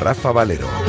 Rafa Valero.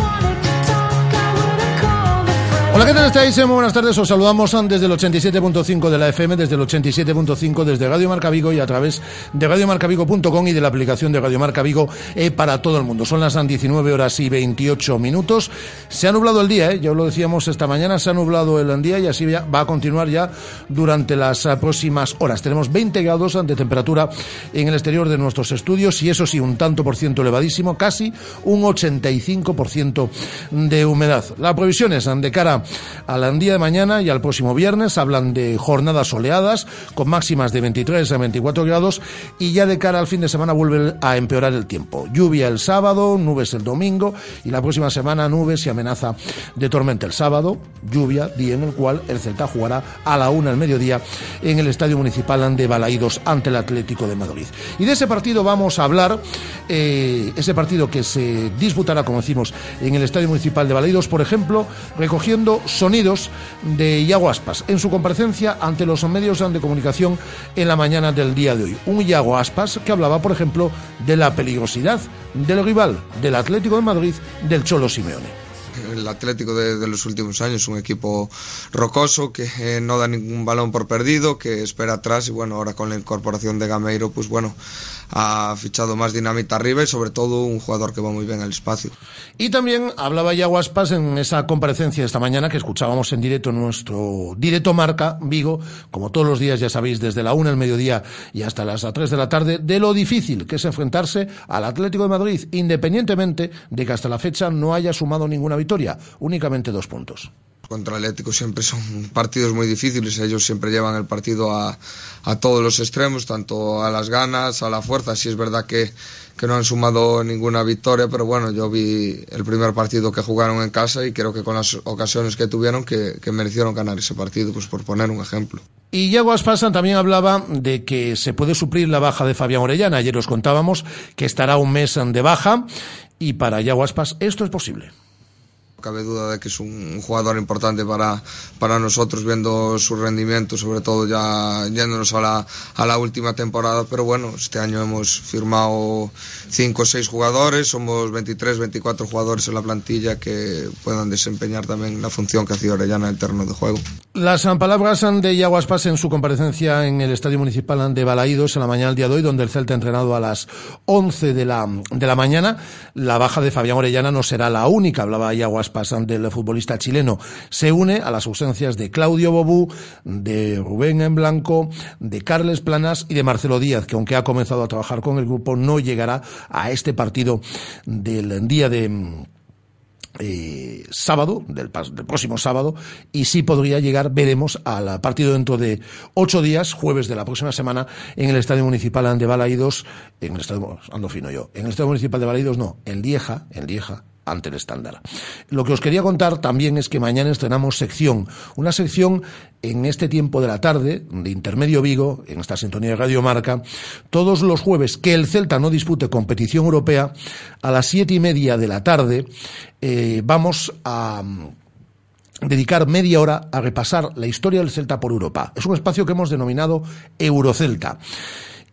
Hola, ¿qué tal estáis? Muy buenas tardes. Os saludamos desde el 87.5 de la FM, desde el 87.5 desde Radio Marca Vigo y a través de radiomarcavigo.com y de la aplicación de Radio Marca Vigo eh, para todo el mundo. Son las 19 horas y 28 minutos. Se ha nublado el día, ¿eh? ya lo decíamos esta mañana, se ha nublado el día y así va a continuar ya durante las eh, próximas horas. Tenemos 20 grados de temperatura en el exterior de nuestros estudios y eso sí, un tanto por ciento elevadísimo, casi un 85% de humedad. Las previsiones de cara al día de mañana y al próximo viernes hablan de jornadas soleadas con máximas de 23 a 24 grados y ya de cara al fin de semana vuelve a empeorar el tiempo. Lluvia el sábado, nubes el domingo y la próxima semana nubes y amenaza de tormenta el sábado, lluvia, día en el cual el Celta jugará a la una al mediodía en el Estadio Municipal de Balaídos ante el Atlético de Madrid. Y de ese partido vamos a hablar, eh, ese partido que se disputará, como decimos, en el Estadio Municipal de Balaídos, por ejemplo, recogiendo sonidos de Iago Aspas en su comparecencia ante los medios de comunicación en la mañana del día de hoy. Un Iago Aspas que hablaba, por ejemplo, de la peligrosidad del rival del Atlético de Madrid, del Cholo Simeone el Atlético de, los últimos años, un equipo rocoso que eh, no da ningún balón por perdido, que espera atrás y bueno, ahora con la incorporación de Gameiro, pues bueno, ha fichado más dinamita arriba y sobre todo un jugador que va muy bien al espacio. Y también hablaba ya Guaspas en esa comparecencia esta mañana que escuchábamos en directo en nuestro directo marca Vigo, como todos los días ya sabéis, desde la una al mediodía y hasta las tres de la tarde, de lo difícil que es enfrentarse al Atlético de Madrid, independientemente de que hasta la fecha no haya sumado ninguna victoria, únicamente dos puntos contra el Atlético siempre son partidos muy difíciles. Ellos siempre llevan el partido a, todos los extremos, tanto a las ganas, a la fuerza. Si es verdad que, no han sumado ninguna victoria, pero bueno, yo vi el primer partido que jugaron en casa y creo que con las ocasiones que tuvieron que, merecieron ganar ese partido, pues por poner un ejemplo. Y Iago Aspasan también hablaba de que se puede suplir la baja de Fabián Orellana. Ayer os contábamos que estará un mes de baja y para Iago Aspas esto es posible cabe duda de que es un jugador importante para, para nosotros viendo su rendimiento, sobre todo ya yéndonos a la, a la última temporada, pero bueno, este año hemos firmado 5 o 6 jugadores, somos 23, 24 jugadores en la plantilla que puedan desempeñar también la función que hacía Orellana en el terreno de juego. Las palabras de Iago Aspas en su comparecencia en el Estadio Municipal de Balaídos en la mañana del día de hoy, donde el Celta ha entrenado a las 11 de la, de la mañana. La baja de Fabián Orellana no será la única, hablaba Iago pasan del futbolista chileno. Se une a las ausencias de Claudio Bobú, de Rubén en Blanco, de Carles Planas y de Marcelo Díaz, que aunque ha comenzado a trabajar con el grupo, no llegará a este partido del día de eh, sábado, del, próximo sábado, y sí podría llegar, veremos, al partido dentro de ocho días, jueves de la próxima semana, en el Estadio Municipal de Balaídos, en el Estadio, ando fino yo, en el Estadio Municipal de Balaídos no, en Lieja, en Lieja, ante el estándar. Lo que os quería contar también es que mañana estrenamos sección, una sección en este tiempo de la tarde, de Intermedio Vigo, en esta sintonía de Radio Marca, todos los jueves que el Celta no dispute competición europea, a las siete y media de la tarde, eh, vamos a mm, dedicar media hora a repasar la historia del Celta por Europa. Es un espacio que hemos denominado Eurocelta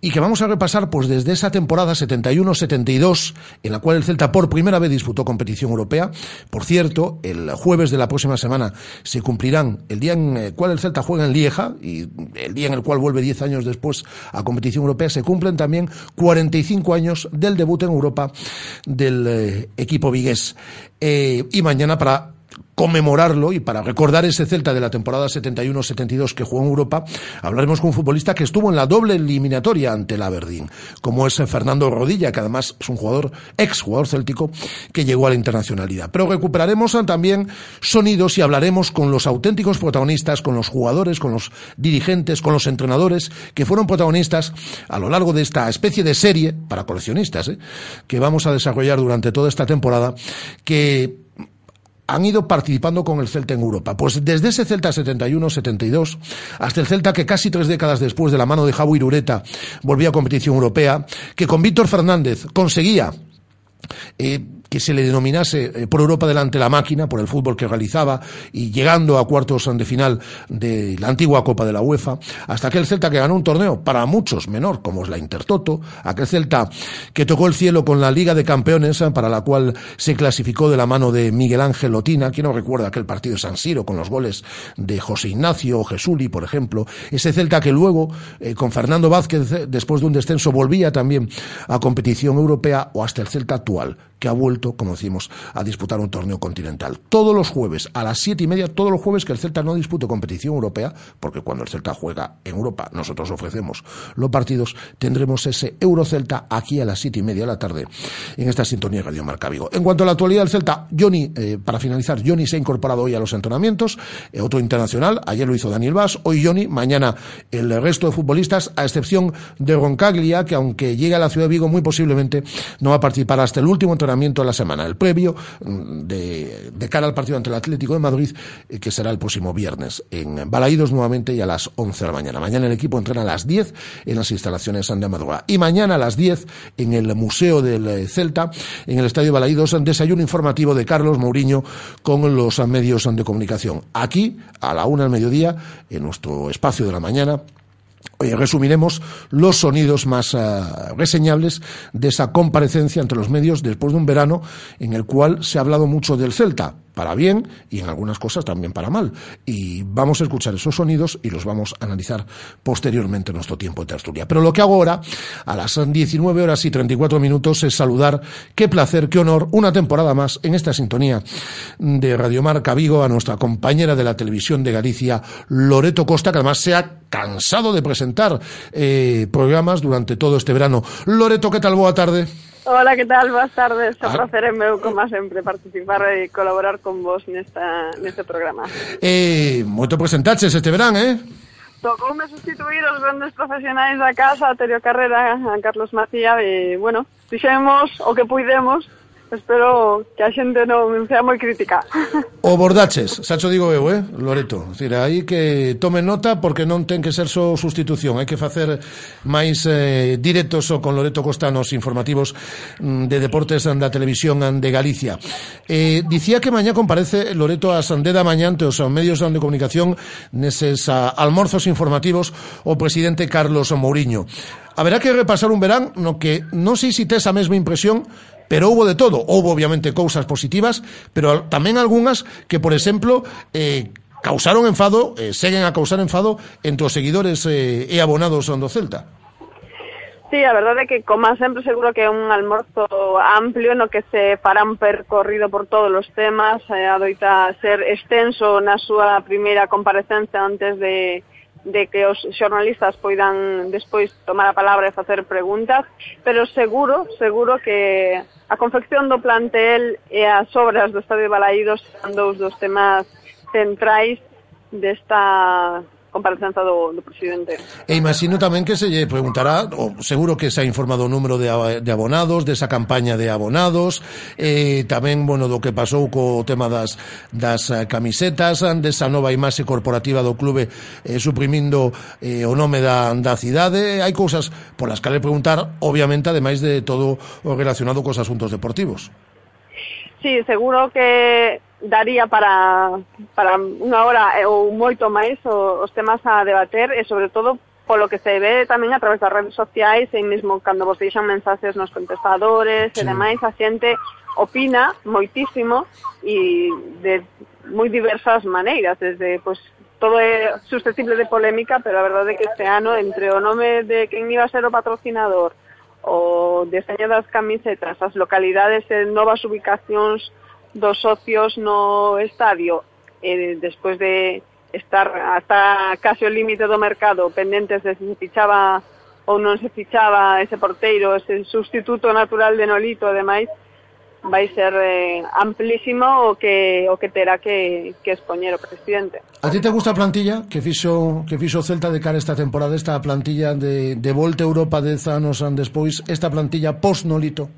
y que vamos a repasar pues desde esa temporada 71-72 en la cual el Celta por primera vez disputó competición europea. Por cierto, el jueves de la próxima semana se cumplirán el día en el cual el Celta juega en Lieja y el día en el cual vuelve 10 años después a competición europea se cumplen también 45 años del debut en Europa del eh, equipo vigués. Eh, y mañana para conmemorarlo y para recordar ese Celta de la temporada 71-72 que jugó en Europa, hablaremos con un futbolista que estuvo en la doble eliminatoria ante el Aberdeen, como es Fernando Rodilla, que además es un jugador, ex jugador céltico, que llegó a la internacionalidad. Pero recuperaremos también sonidos y hablaremos con los auténticos protagonistas, con los jugadores, con los dirigentes, con los entrenadores que fueron protagonistas a lo largo de esta especie de serie para coleccionistas, ¿eh? que vamos a desarrollar durante toda esta temporada, que han ido participando con el Celta en Europa. Pues desde ese Celta 71-72 hasta el Celta que casi tres décadas después de la mano de Javi Irureta volvía a competición europea, que con Víctor Fernández conseguía eh, que se le denominase eh, por Europa delante la máquina, por el fútbol que realizaba, y llegando a cuartos de final de la antigua Copa de la UEFA, hasta aquel Celta que ganó un torneo, para muchos menor, como es la Intertoto, aquel Celta que tocó el cielo con la Liga de Campeones, eh, para la cual se clasificó de la mano de Miguel Ángel Lotina, quien no recuerda aquel partido de San Siro con los goles de José Ignacio o Jesuli, por ejemplo, ese Celta que luego, eh, con Fernando Vázquez, después de un descenso, volvía también a competición europea, o hasta el Celta actual, que ha vuelto, como decimos, a disputar un torneo continental. Todos los jueves, a las siete y media, todos los jueves que el Celta no dispute competición europea, porque cuando el Celta juega en Europa, nosotros ofrecemos los partidos, tendremos ese Eurocelta aquí a las siete y media de la tarde, en esta sintonía Radio Marca Vigo. En cuanto a la actualidad del Celta, Johnny, eh, para finalizar, Johnny se ha incorporado hoy a los entrenamientos, eh, otro internacional, ayer lo hizo Daniel Vaz, hoy Johnny, mañana el resto de futbolistas, a excepción de Roncaglia, que aunque llegue a la ciudad de Vigo, muy posiblemente no va a participar hasta el último entrenamiento entrenamiento a la semana, el previo mm, de, de, cara al partido ante el Atlético de Madrid, eh, que será el próximo viernes, en Balaídos nuevamente y a las 11 de la mañana. Mañana el equipo entrena a las 10 en las instalaciones de Madruga. Y mañana a las 10 en el Museo del eh, Celta, en el Estadio Balaídos, desayuno informativo de Carlos Mourinho con los medios de comunicación. Aquí, a la una del mediodía, en nuestro espacio de la mañana, resumiremos los sonidos más eh, reseñables de esa comparecencia entre los medios después de un verano en el cual se ha hablado mucho del Celta, para bien y en algunas cosas también para mal. Y vamos a escuchar esos sonidos y los vamos a analizar posteriormente en nuestro tiempo de tertulia. Pero lo que hago ahora, a las 19 horas y 34 minutos, es saludar, qué placer, qué honor, una temporada más en esta sintonía de Radio Marca Vigo a nuestra compañera de la televisión de Galicia, Loreto Costa, que además se ha cansado de presentar presentar eh, programas durante todo este verano. Loreto, ¿qué tal? Boa tarde. Hola, que tal? Boas tardes. O ah. placer en meu, como sempre, participar e colaborar con vos nesta, neste programa. Eh, moito presentaches este verán, eh? Tocoume sustituir os grandes profesionais da casa, a Terio Carrera, a Carlos Macía, e, bueno, fixemos o que puidemos espero que a xente non sea moi crítica. O Bordaches, xa Sacho digo eu, eh, Loreto. Dicir, aí que tome nota porque non ten que ser só so sustitución, hai que facer máis eh, directos con Loreto Costa nos informativos mm, de deportes da televisión de Galicia. Eh, dicía que mañá comparece Loreto a Sandeda Mañante, mañá ante os medios de comunicación neses a, almorzos informativos o presidente Carlos Mourinho. Haberá que repasar un verán no que non sei se tes a mesma impresión Pero houve de todo, houve obviamente cousas positivas, pero tamén algunhas que, por exemplo, eh, causaron enfado, eh, seguen a causar enfado entre os seguidores eh, e abonados do Celta. Sí, a verdade é que, como sempre, seguro que é un almorzo amplio no que se fará un percorrido por todos os temas, eh, adoita ser extenso na súa primeira comparecencia antes de, de que os xornalistas poidan despois tomar a palabra e facer preguntas, pero seguro, seguro que a confección do plantel e as obras do Estadio de Balaídos son dous dos temas centrais desta comparecencia do, do presidente. E imagino tamén que se lle preguntará, o seguro que se ha informado o número de, de abonados, desa de campaña de abonados, eh, tamén, bueno, do que pasou co tema das, das eh, camisetas, desa nova imaxe corporativa do clube eh, suprimindo eh, o nome da, da cidade, hai cousas polas que le preguntar, obviamente, ademais de todo o relacionado cos asuntos deportivos. Sí, seguro que daría para, para unha hora eh, ou moito máis os temas a debater e sobre todo polo que se ve tamén a través das redes sociais e mesmo cando vos deixan mensaxes nos contestadores sí. e demais, a xente opina moitísimo e de moi diversas maneiras, desde pois todo é susceptible de polémica, pero a verdade é que este ano entre o nome de quen iba a ser o patrocinador, o deseño das camisetas, as localidades e novas ubicacións dos socios no estadio eh, despois de estar hasta casi o límite do mercado pendentes de se se fichaba ou non se fichaba ese porteiro, ese sustituto natural de Nolito, ademais, vai ser eh, amplísimo o que o que terá que, que expoñer o presidente. A ti te gusta a plantilla que fixo que fixo Celta de cara esta temporada, esta plantilla de, de Volta Europa dez anos an despois, esta plantilla post-Nolito?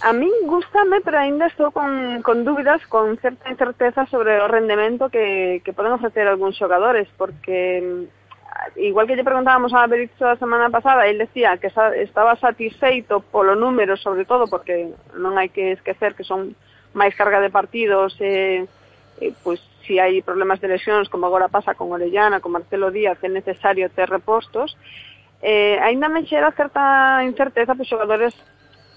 A min gustame, pero aínda estou con, con dúbidas, con certa incerteza sobre o rendemento que, que poden ofrecer algúns xogadores, porque mm, igual que lle preguntábamos a Berizzo a semana pasada, ele decía que sa, estaba satisfeito polo número, sobre todo, porque non hai que esquecer que son máis carga de partidos, e, e pois si hai problemas de lesións, como agora pasa con Orellana, con Marcelo Díaz, é necesario ter repostos, eh, ainda me xera certa incerteza pois, xogadores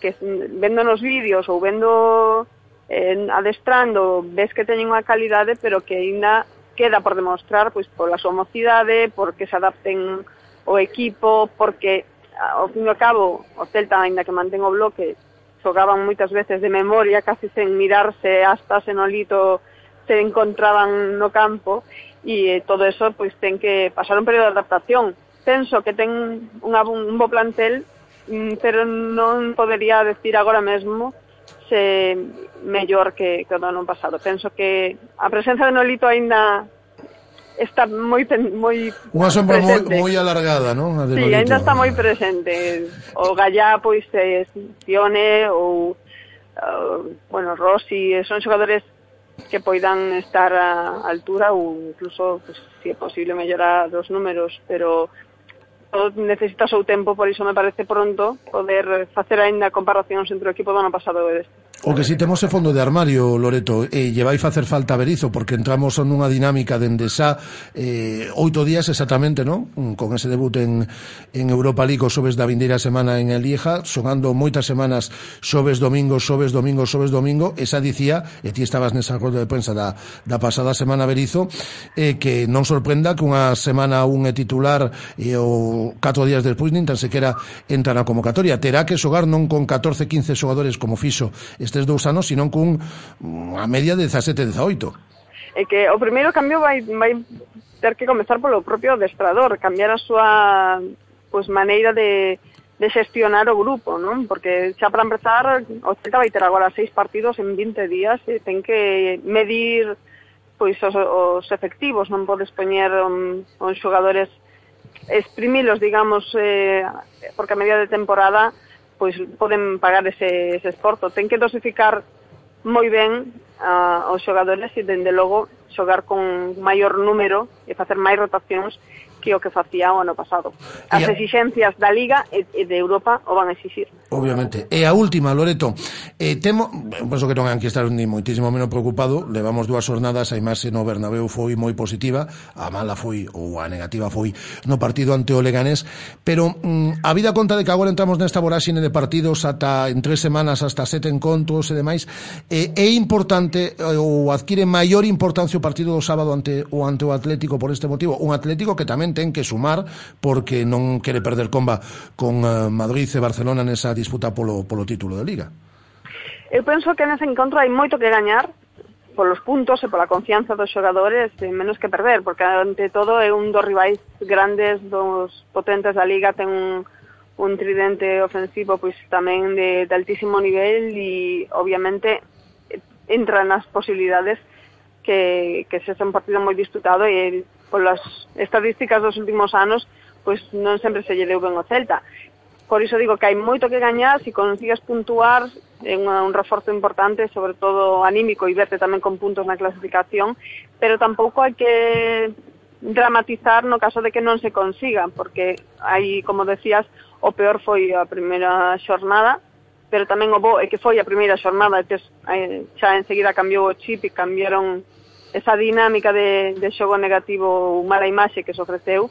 que vendo nos vídeos ou vendo eh, adestrando, ves que teñen unha calidade, pero que aínda queda por demostrar pois pola súa mocidade, porque se adapten o equipo, porque ao fin e ao cabo o Celta, aínda que mantén o bloque, xogaban moitas veces de memoria, casi sen mirarse hasta senolito se encontraban no campo e eh, todo eso pois ten que pasar un período de adaptación. Penso que ten un, un bo plantel Mm, pero non podería decir agora mesmo se mellor que, que o do ano pasado. Penso que a presenza de Nolito aínda está moi moi Unha sombra moi, moi alargada, non? A de sí, aínda está moi presente. O Gallá pois é Sione ou uh, bueno, Rossi, son xogadores que poidan estar a altura ou incluso, pues, se si é posible, mellorar os números, pero todo necesita o seu tempo, por iso me parece pronto poder facer aínda comparacións entre o equipo do ano pasado e deste. O que si temos é fondo de armario, Loreto, e lle vai facer falta Berizo, porque entramos nunha dinámica dende xa eh, oito días exactamente, non? Mm, con ese debut en, en Europa League, o xoves da vindeira semana en el Lieja Sonando moitas semanas xoves, domingo, xoves, domingo, xoves, domingo, esa dicía, e ti estabas nesa roda de prensa da, da pasada semana Berizo, eh, que non sorprenda que unha semana un é titular e eh, o catro días despois nin tan sequera entra na convocatoria. Terá que xogar non con 14, 15 xogadores como fixo nestes dous anos, sino cun a media de 17-18. É que o primeiro cambio vai, vai ter que comezar polo propio adestrador, cambiar a súa pois, maneira de, de xestionar o grupo, non? Porque xa para empezar, o Celta vai ter agora seis partidos en 20 días e ten que medir pois os, os efectivos, non podes poñer on, on xogadores exprimilos, digamos, eh, porque a media de temporada pois poden pagar ese, ese esforzo. Ten que dosificar moi ben uh, os xogadores e, dende logo, xogar con maior número e facer máis rotacións que o que facía o ano pasado. As a... exixencias da Liga e, e de Europa o van a exixir. Obviamente. E a última, Loreto, eh, temo, eh, penso que non hai que estar ni moitísimo menos preocupado, levamos dúas jornadas, a imaxe no Bernabéu foi moi positiva, a mala foi, ou a negativa foi, no partido ante o Leganés, pero mm, a vida conta de que agora entramos nesta voráxine de partidos ata en tres semanas, hasta sete encontros e demais, eh, é importante eh, ou adquire maior importancia o partido do sábado ante o ante o Atlético por este motivo, un Atlético que tamén tamén ten que sumar porque non quere perder comba con eh, Madrid e Barcelona nesa disputa polo, polo título de Liga. Eu penso que nese encontro hai moito que gañar, polos puntos e pola confianza dos xogadores e menos que perder, porque ante todo é un dos rivais grandes dos potentes da liga, ten un, un tridente ofensivo pois tamén de, de altísimo nivel e obviamente entra nas posibilidades que, que se un partido moi disputado e polas estadísticas dos últimos anos, pois non sempre se lle deu ben o Celta. Por iso digo que hai moito que gañar se si consigues puntuar en un reforzo importante, sobre todo anímico, e verte tamén con puntos na clasificación, pero tampouco hai que dramatizar no caso de que non se consiga, porque aí, como decías, o peor foi a primeira xornada, pero tamén o bo é que foi a primeira xornada e eh, xa enseguida cambiou o chip e cambiaron esa dinámica de, de xogo negativo mala imaxe que se ofreceu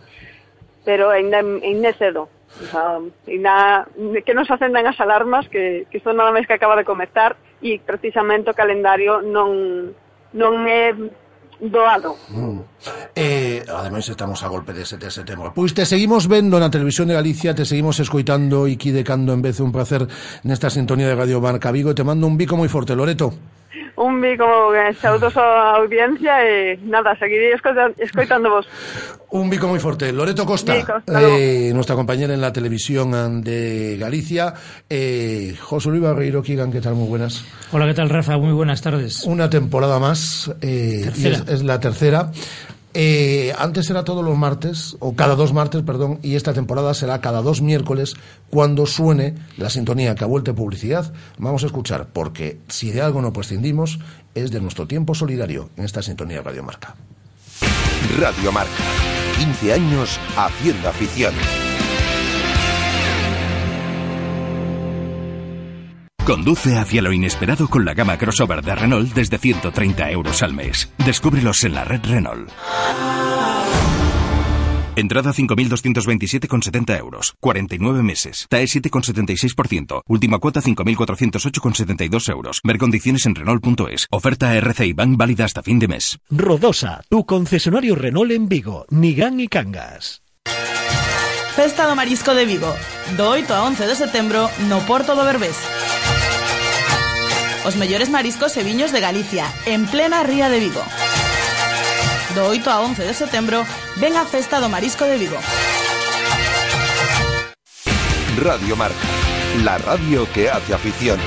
pero ainda, ainda é cedo o sea, ainda, que nos acendan as alarmas que, que isto nada máis que acaba de comezar e precisamente o calendario non, non é doado. Mm. Eh, ademais estamos a golpe de 7 de setembro. Pois te seguimos vendo na televisión de Galicia, te seguimos escoitando e de cando en vez un placer nesta sintonía de Radio Barca Vigo. Te mando un bico moi forte, Loreto. Un bico, saúdos a audiencia e nada, seguiré escoitando vos. Un bico moi forte. Loreto Costa, Bico, eh, nuestra compañera en la televisión de Galicia. Eh, José Luis Barreiro, Kigan, ¿qué tal? Muy buenas. Hola, ¿qué tal, Rafa? Muy buenas tardes. Una temporada más, eh, y es, es la tercera. Eh, antes era todos los martes, o cada dos martes, perdón, y esta temporada será cada dos miércoles cuando suene la sintonía que ha vuelto publicidad. Vamos a escuchar, porque si de algo no prescindimos, es de nuestro tiempo solidario en esta sintonía Radio Marca. Radio Marca. 15 años haciendo afición. Conduce hacia lo inesperado con la gama crossover de Renault desde 130 euros al mes. Descúbrelos en la red Renault. Entrada 5.227,70 euros. 49 meses. TAE 7,76%. Última cuota 5.408,72 euros. Ver condiciones en Renault.es. Oferta RCI Bank válida hasta fin de mes. Rodosa, tu concesionario Renault en Vigo, Nigán y Cangas. Festa do Marisco de Vigo, do 8 a 11 de setembro no Porto do Berbés. Os mellores mariscos e viños de Galicia, en plena ría de Vigo. Do 8 a 11 de setembro, ven a Festa do Marisco de Vigo. Radio Marca. La radio que hace afición.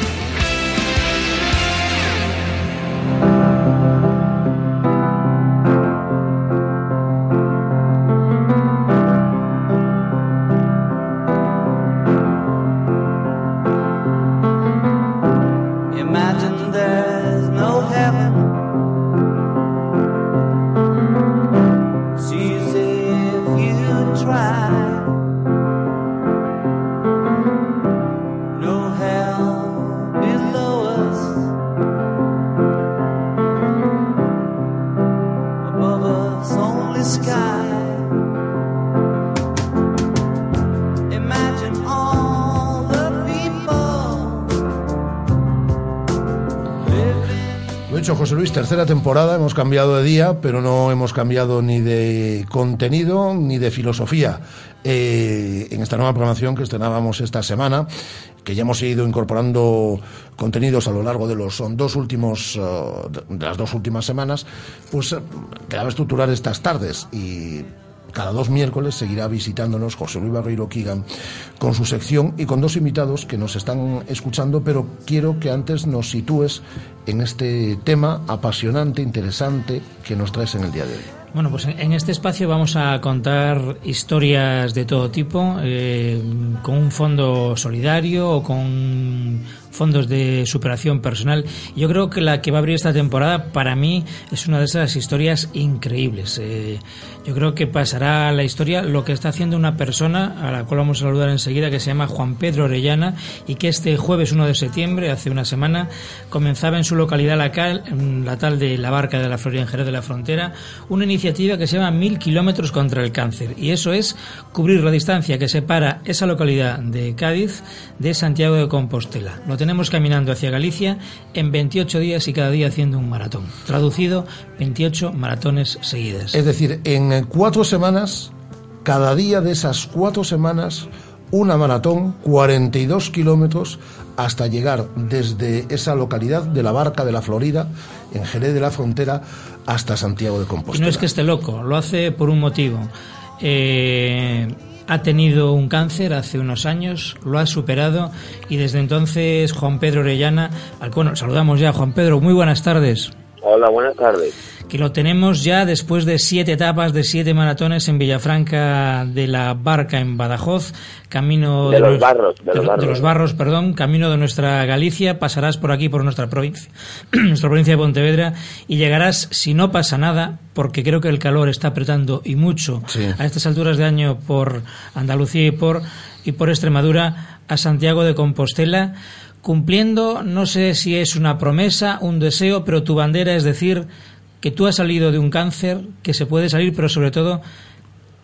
Tercera temporada, hemos cambiado de día, pero no hemos cambiado ni de contenido ni de filosofía. Eh, en esta nueva programación que estrenábamos esta semana, que ya hemos ido incorporando contenidos a lo largo de los son dos últimos eh, de las dos últimas semanas, pues eh, quedaba estructurar estas tardes y cada dos miércoles seguirá visitándonos José Luis Barreiro Kigan con su sección y con dos invitados que nos están escuchando, pero quiero que antes nos sitúes en este tema apasionante, interesante que nos traes en el día de hoy. Bueno, pues en este espacio vamos a contar historias de todo tipo, eh, con un fondo solidario o con fondos de superación personal. Yo creo que la que va a abrir esta temporada para mí es una de esas historias increíbles. Eh, yo creo que pasará a la historia lo que está haciendo una persona a la cual vamos a saludar enseguida que se llama Juan Pedro Orellana y que este jueves 1 de septiembre, hace una semana, comenzaba en su localidad local, la tal de la Barca de la Florida de la Frontera, una iniciativa que se llama Mil kilómetros contra el cáncer y eso es cubrir la distancia que separa esa localidad de Cádiz de Santiago de Compostela. Tenemos caminando hacia Galicia en 28 días y cada día haciendo un maratón. Traducido, 28 maratones seguidas. Es decir, en eh, cuatro semanas, cada día de esas cuatro semanas, una maratón, 42 kilómetros, hasta llegar desde esa localidad de la Barca de la Florida, en Jerez de la Frontera, hasta Santiago de Y Compostela. no es que esté loco, lo hace por un motivo. Eh, ha tenido un cáncer hace unos años, lo ha superado y desde entonces Juan Pedro Orellana, al saludamos ya Juan Pedro, muy buenas tardes. Hola, buenas tardes. Que lo tenemos ya después de siete etapas, de siete maratones en Villafranca de la Barca en Badajoz, camino De los Barros, de los de Barros. los barros, perdón, camino de nuestra Galicia, pasarás por aquí por nuestra provincia, nuestra provincia de Pontevedra y llegarás si no pasa nada, porque creo que el calor está apretando y mucho Sí. a estas alturas de año por Andalucía y por y por Extremadura a Santiago de Compostela cumpliendo, no sé si es una promesa, un deseo, pero tu bandera es decir que tú has salido de un cáncer, que se puede salir, pero sobre todo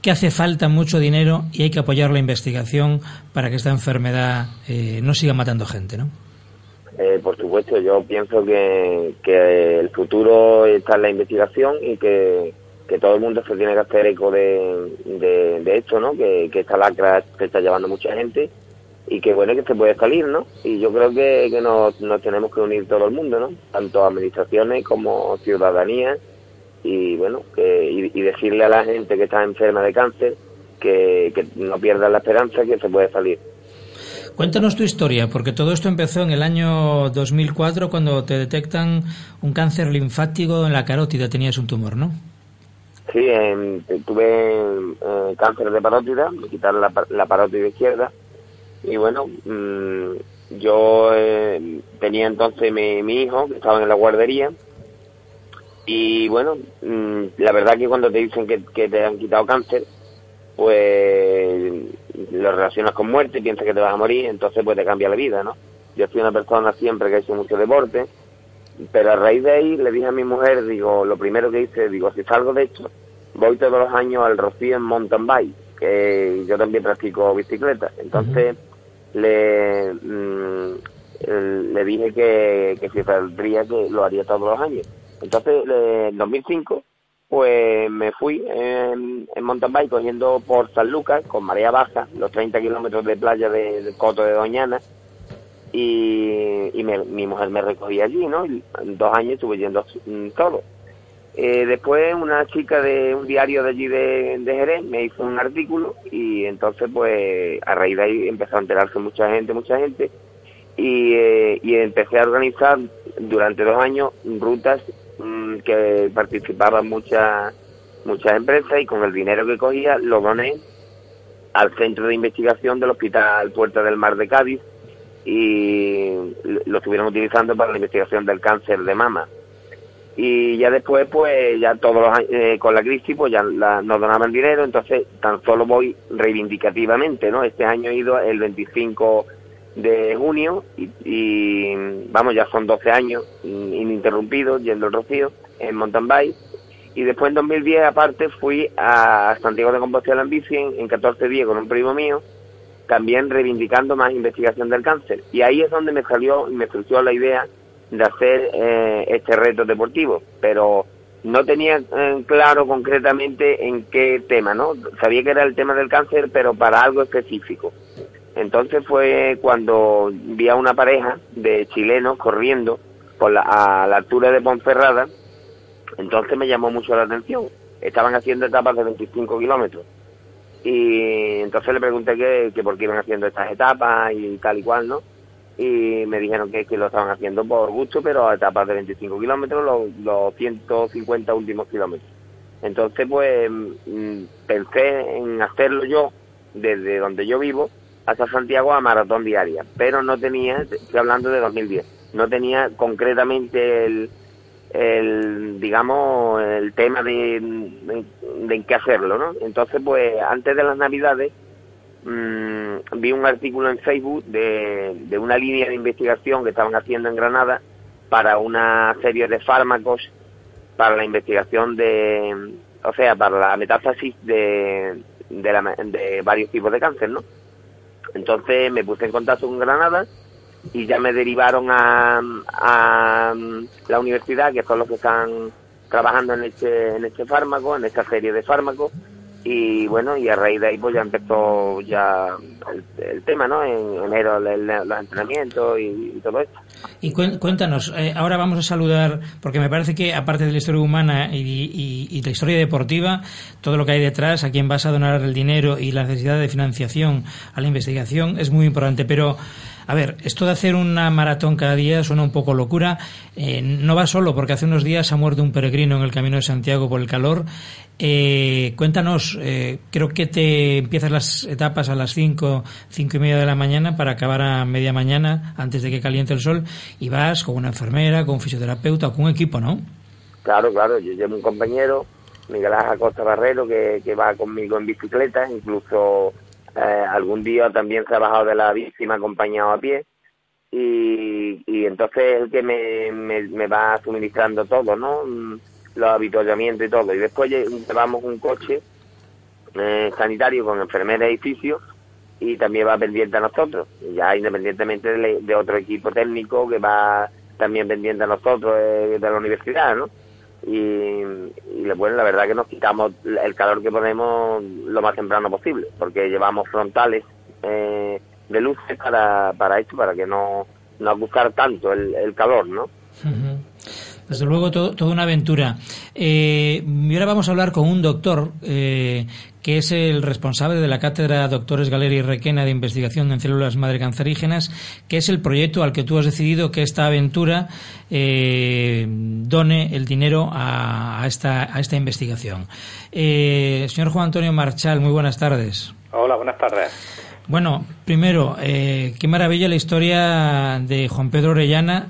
que hace falta mucho dinero y hay que apoyar la investigación para que esta enfermedad eh, no siga matando gente, ¿no? Eh, por supuesto, yo pienso que, que el futuro está en la investigación y que, que todo el mundo se tiene que hacer eco de, de, esto, ¿no? Que, que esta lacra se está llevando mucha gente y que bueno que se puede salir, ¿no? Y yo creo que, que nos, nos tenemos que unir todo el mundo, ¿no? Tanto administraciones como ciudadanía y bueno, que, y, y decirle a la gente que está enferma de cáncer que, que no pierdan la esperanza que se puede salir. Cuéntanos tu historia, porque todo esto empezó en el año 2004 cuando te detectan un cáncer linfático en la carótida, tenías un tumor, ¿no? Sí, em, tuve eh, cáncer de parótida, me quitaron la, la parótida izquierda y bueno, mm, yo eh, tenía entonces mi, mi hijo que estaba en la guardería y bueno, mm, la verdad que cuando te dicen que, te han quitado cáncer, pues lo relacionas con muerte, piensas que te vas a morir, entonces pues te cambia la vida, ¿no? Yo soy una persona siempre que ha hecho mucho deporte, pero a raíz de ahí le dije a mi mujer, digo, lo primero que hice, digo, si salgo de esto, voy todos los años al Rocío en mountain bike, que yo también practico bicicleta, entonces le mm, el- le dije que, que si saldría que lo haría todos los años. Entonces, en 2005, pues me fui en, en mountain bike cogiendo por San Lucas con marea baja, los 30 kilómetros de playa de- del Coto de Doñana, y, y me- mi mujer me recogía allí, ¿no? Y dos años estuve yendo mm, todo. Eh, después una chica de un diario de allí de, de Jerez me hizo un artículo y entonces pues a raíz de ahí empezó a enterarse mucha gente, mucha gente. Y, eh, y empecé a organizar durante dos años rutas mm, que participaban muchas muchas empresas y con el dinero que cogía lo doné al centro de investigación del Hospital Puerta del Mar de Cádiz y lo estuvieron utilizando para la investigación del cáncer de mama y ya después pues ya todos los eh, con la crisis pues ya la- nos donaban dinero entonces tan solo voy reivindicativamente no este año he ido el 25 de junio y, y, vamos ya son 12 años ininterrumpidos yendo al Rocío en mountain bike y después en 2010 aparte fui a Santiago de Compostela en bici en 14 días con un primo mío también reivindicando más investigación del cáncer. Y ahí es donde me salió y me surgió la idea de hacer eh, este reto deportivo, pero no tenía eh, claro concretamente en qué tema, ¿no? Sabía que era el tema del cáncer, pero para algo específico. Entonces fue cuando vi a una pareja de chilenos corriendo por la, a la altura de Ponferrada, entonces me llamó mucho la atención. Estaban haciendo etapas de 25 kilómetros y entonces le pregunté que, que por qué iban haciendo estas etapas y tal y cual, ¿no? Y me dijeron que, que lo estaban haciendo por gusto, pero a etapas de 25 kilómetros, los, los 150 últimos kilómetros. Entonces, pues, mm, pensé en hacerlo yo desde donde yo vivo hasta Santiago a maratón diaria, pero no tenía, estoy hablando de 2010, no tenía concretamente el, el digamos el tema de, de, qué hacerlo no entonces pues antes de las navidades mm, vi un artículo en Facebook de, de una línea de investigación que estaban haciendo en Granada para una serie de fármacos para la investigación de o sea para la metástasis de de, de varios tipos de cáncer no entonces me puse en contacto con Granada y ya me derivaron a, a la universidad, que son los que están trabajando en este, en este fármaco, en esta serie de fármacos, y bueno, y a raíz de ahí pues ya empezó ya el, tema, ¿no? En enero los entrenamientos y, todo esto. Y cuéntanos, eh, ahora vamos a saludar, porque me parece que aparte de la historia humana y la historia deportiva, todo lo que hay detrás, a quién vas a donar el dinero y la necesidad de financiación a la investigación es muy importante. Pero, a ver, esto de hacer una maratón cada día suena un poco locura. Eh, no va solo, porque hace unos días ha muerto un peregrino en el camino de Santiago por el calor. Eh, cuéntanos, eh, creo que te empiezas las etapas a las 5, cinco y media de la mañana para acabar a media mañana antes de que caliente el sol y vas con una enfermera, con un fisioterapeuta o con un equipo, ¿no? Claro, claro, yo llevo un compañero, Miguel Ángel Costa Barrero, que, que va conmigo en bicicleta, incluso eh, algún día también se ha bajado de la bici me ha acompañado a pie. Y, y entonces es el que me, me, me va suministrando todo, ¿no? Los habituallamientos y todo. Y después lle- llevamos un coche eh, sanitario con enfermera y fisio y también va pendiente a nosotros, ya independientemente de, de otro equipo técnico que va también pendiente a nosotros eh, de la universidad, ¿no? Y, y bueno, la verdad que nos quitamos el calor que ponemos lo más temprano posible, porque llevamos frontales eh, de luces para, para esto, para que no, no acusar tanto el, el calor, ¿no? Desde luego, todo- toda una aventura. Eh, y ahora vamos a hablar con un doctor eh, que es el responsable de la cátedra Doctores Galeri y Requena de Investigación en Células Madre Cancerígenas, que es el proyecto al que tú has decidido que esta aventura eh, done el dinero a, a esta, a esta investigación. Señor Juan Antonio Marchal, muy buenas tardes. Hola, buenas tardes. Bueno, primero, qué maravilla la historia de Juan Pedro Orellana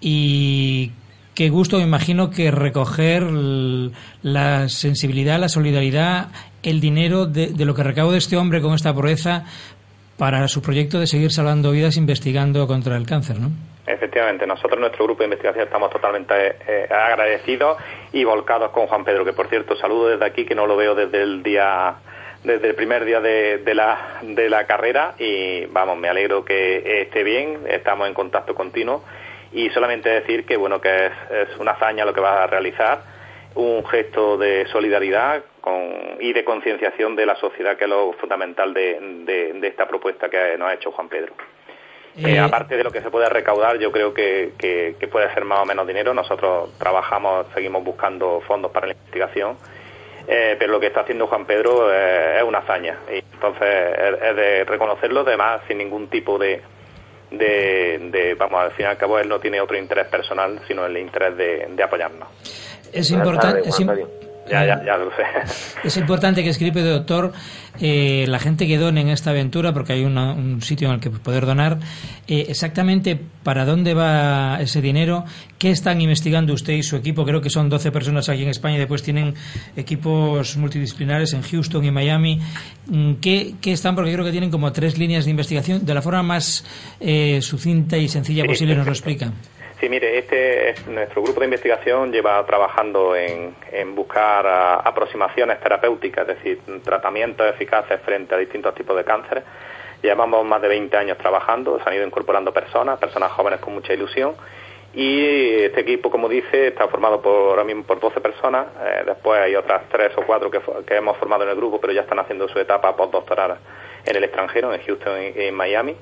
y qué gusto, me imagino, que recoger la sensibilidad, la solidaridad, el dinero de, lo que recaude este hombre con esta proeza para su proyecto de seguir salvando vidas investigando contra el cáncer, ¿no? Efectivamente, nosotros, nuestro grupo de investigación, estamos totalmente eh, agradecidos y volcados con Juan Pedro, que por cierto, saludo desde aquí, que no lo veo desde el día desde el primer día de, de la, de la carrera y vamos, me alegro que esté bien, estamos en contacto continuo y solamente decir que bueno que es, es una hazaña lo que va a realizar, un gesto de solidaridad con, y de concienciación de la sociedad que es lo fundamental de, de- de esta propuesta que nos ha hecho Juan Pedro. Eh, Eh, aparte de lo que se puede recaudar, yo creo que, que- que puede ser más o menos dinero. Nosotros trabajamos, seguimos buscando fondos para la investigación, eh, pero lo que está haciendo Juan Pedro eh, es una hazaña. Y entonces es, es de reconocerlo, además, sin ningún tipo de, de, de- vamos, al fin y al cabo, él no tiene otro interés personal, sino el interés de, de apoyarnos. Es importante. es Ya, ya, ya lo sé. Es importante que escribe, doctor, eh, la gente que done en esta aventura, porque hay una- un sitio en el que poder donar, eh, exactamente para dónde va ese dinero, qué están investigando usted y su equipo. Creo que son 12 personas aquí en España y después tienen equipos multidisciplinares en Houston y Miami. Mm, ¿Qué, qué están? Porque creo que tienen como tres líneas de investigación. De la forma más eh, sucinta y sencilla Sí, posible nos lo perfecto. Sí, mire, este es nuestro grupo de investigación lleva trabajando en, en buscar aproximaciones terapéuticas, es decir, tratamientos eficaces frente a distintos tipos de cánceres. Llevamos más de 20 años trabajando, se han ido incorporando personas, personas jóvenes con mucha ilusión. Y este equipo, como dice, está formado por, ahora mismo por 12 personas. eh, después hay otras tres o cuatro que, que hemos formado en el grupo, pero ya están haciendo su etapa postdoctoral en el extranjero, en Houston y en Miami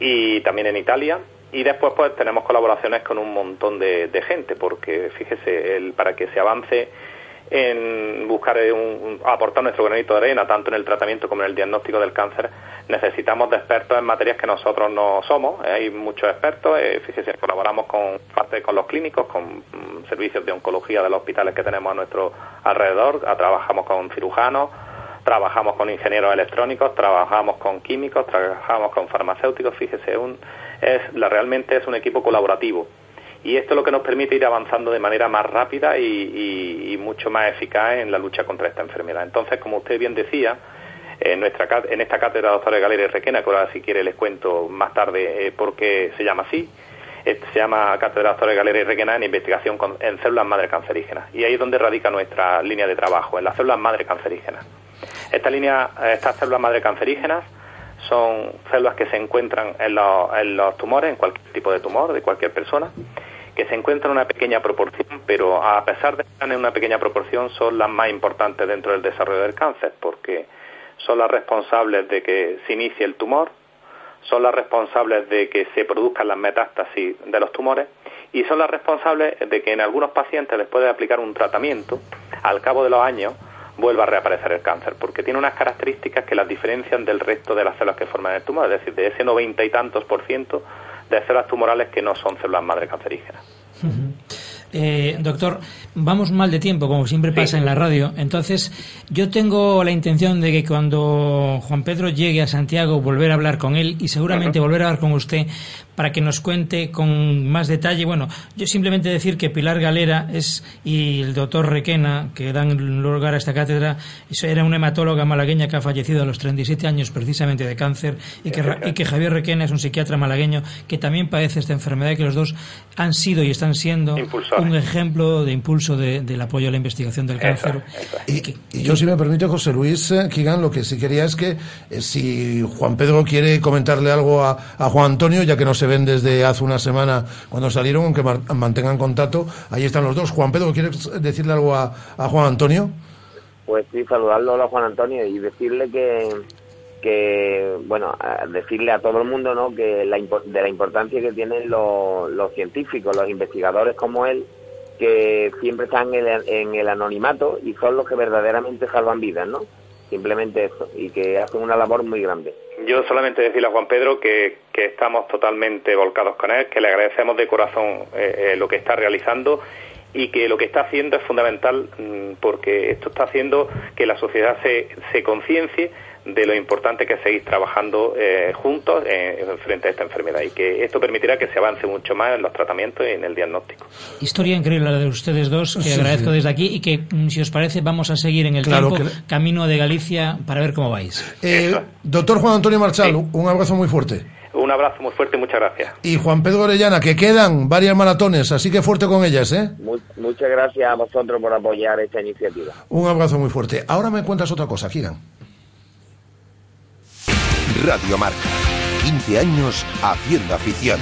y también en Italia. Y después pues tenemos colaboraciones con un montón de, de gente, porque fíjese, el, para que se avance en buscar un, aportar nuestro granito de arena, tanto en el tratamiento como en el diagnóstico del cáncer, necesitamos de expertos en materias que nosotros no somos. Eh, Hay muchos expertos, eh, fíjese, colaboramos con parte con los clínicos, con mm, servicios de oncología de los hospitales que tenemos a nuestro alrededor, ah, trabajamos con cirujanos, trabajamos con ingenieros electrónicos, trabajamos con químicos, trabajamos con farmacéuticos, fíjese, un, es, la, realmente es un equipo colaborativo. Y esto es lo que nos permite ir avanzando de manera más rápida y, y- mucho más eficaz en la lucha contra esta enfermedad. Entonces, como usted bien decía, en, nuestra, en esta cátedra doctora Galeria y Requena, que ahora si quiere les cuento más tarde eh, por qué se llama así, eh, se llama Cátedra Doctora Galeria y Requena en investigación con- en células madre cancerígenas. Y ahí es donde radica nuestra línea de trabajo, en las células madre cancerígenas. Esta línea, eh, estas células madre cancerígenas son células que se encuentran en los, en los tumores, en cualquier tipo de tumor de cualquier persona, que se encuentran en una pequeña proporción, pero a pesar de estar en una pequeña proporción son las más importantes dentro del desarrollo del cáncer, porque son las responsables de que se inicie el tumor, son las responsables de que se produzcan las metástasis de los tumores y son las responsables de que en algunos pacientes después de aplicar un tratamiento, al cabo de los años, vuelva a reaparecer el cáncer, porque tiene unas características que las diferencian del resto de las células que forman el tumor, es decir, de ese noventa y tantos por ciento de células tumorales que no son células madre cancerígenas. Eh, doctor, vamos mal de tiempo, como siempre pasa en la radio. Entonces, yo tengo la intención de que cuando Juan Pedro llegue a Santiago, volver a hablar con él y seguramente volver a hablar con usted para que nos cuente con más detalle. Bueno, yo simplemente decir que Pilar Galera es y el doctor Requena, que dan lugar a esta cátedra, eso era una hematóloga malagueña que ha fallecido a los 37 años precisamente de cáncer y que, y que Javier Requena es un psiquiatra malagueño que también padece esta enfermedad y que los dos han sido y están siendo Impulsores. un ejemplo de impulso de- del apoyo a la investigación del cáncer. Y, y yo, si me permite, José Luis eh, Kigan, lo que sí quería es que eh, si Juan Pedro quiere comentarle algo a, a Juan Antonio, ya que no se ven desde hace una semana cuando salieron, aunque mantengan contacto, ahí están los dos. Juan Pedro, ¿quieres decirle algo a, Juan Antonio? Pues sí, saludarlo a Juan Antonio y decirle que, que bueno, decirle a todo el mundo, ¿no? Que la, de la importancia que tienen los, los científicos, los investigadores como él, que siempre están en el, en el anonimato y son los que verdaderamente salvan vidas, ¿no? Simplemente eso, y que hacen una labor muy grande. Yo solamente decirle a Juan Pedro que, que estamos totalmente volcados con él, que le agradecemos de corazón eh, eh, lo que está realizando y que lo que está haciendo es fundamental mm, porque esto está haciendo que la sociedad se, se conciencie de lo importante que es seguir trabajando eh, juntos eh, frente a esta enfermedad y que esto permitirá que se avance mucho más en los tratamientos y en el diagnóstico. Historia increíble la de ustedes dos, que Sí, agradezco sí. desde aquí y que, mm, si os parece, vamos a seguir en el Claro tiempo, que- camino de Galicia, para ver cómo vais. Eh, doctor Juan Antonio Marchal, un abrazo muy fuerte. Un abrazo muy fuerte y muchas gracias. Y Juan Pedro Orellana, que quedan varias maratones, así que fuerte con ellas, ¿eh? Mu- muchas gracias a vosotros por apoyar esta iniciativa. Un abrazo muy fuerte. Ahora me cuentas otra cosa, Kigan. Radio Marca. 15 años haciendo afición.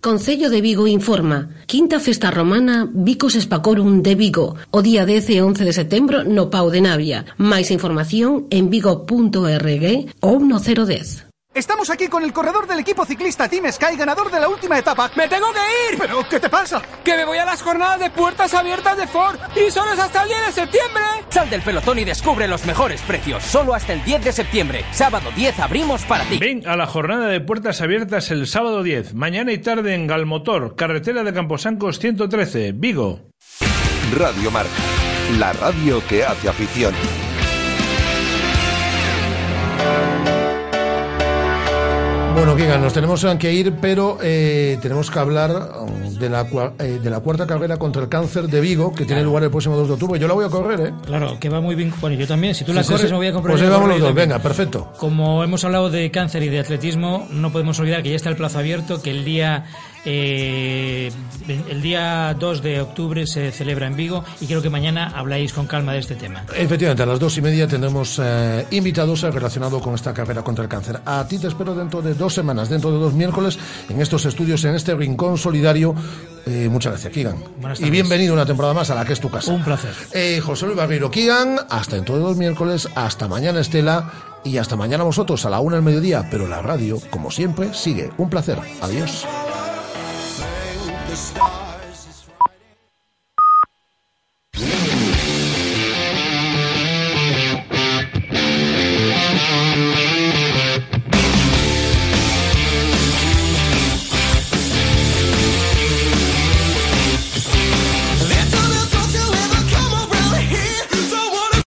Concello de Vigo informa Quinta Festa Romana Vicos Espacorum de Vigo O día 10 e 11 de setembro no Pau de Navia Mais información en vigo.org ou no 010 Estamos aquí con el corredor del equipo ciclista Team Sky, ganador de la última etapa. ¡Me tengo que ir! ¿Pero qué te pasa? Que me voy a las jornadas de puertas abiertas de Ford y solo es hasta el 10 de septiembre. Sal del pelotón y descubre los mejores precios. Solo hasta el 10 de septiembre. Sábado 10 abrimos para ti. Ven a la jornada de puertas abiertas el sábado 10, mañana y tarde en Galmotor, carretera de Camposancos 113, Vigo. Radio Marca. La radio que hace afición. Bueno, Kigan, nos tenemos que ir, pero eh, tenemos que hablar um, de la, eh, de la cuarta carrera contra el cáncer de Vigo, que tiene lugar el próximo 2 de octubre. Yo la voy a correr, ¿eh? Claro, que va muy bien. Bueno, yo también. Si tú la Sí, corres, sí. me voy a comprar. Pues ahí vamos los dos, venga, perfecto. Como hemos hablado de cáncer y de atletismo, no podemos olvidar que ya está el plazo abierto, que el día eh, el día 2 de octubre se celebra en Vigo y creo que mañana habláis con calma de este tema. Efectivamente, a las dos y media tendremos eh, invitados relacionados con esta carrera contra el cáncer. A ti te espero dentro de dos semanas, dentro de dos miércoles, en estos estudios, en este rincón solidario. Eh, muchas gracias, Kigan. Y bienvenido una temporada más a la que es tu casa. Un placer. Eh, José Luis Barreiro Kigan, hasta dentro de dos miércoles, hasta mañana Estela y hasta mañana vosotros a la una del mediodía, pero la radio, como siempre, sigue. Un placer. Adiós.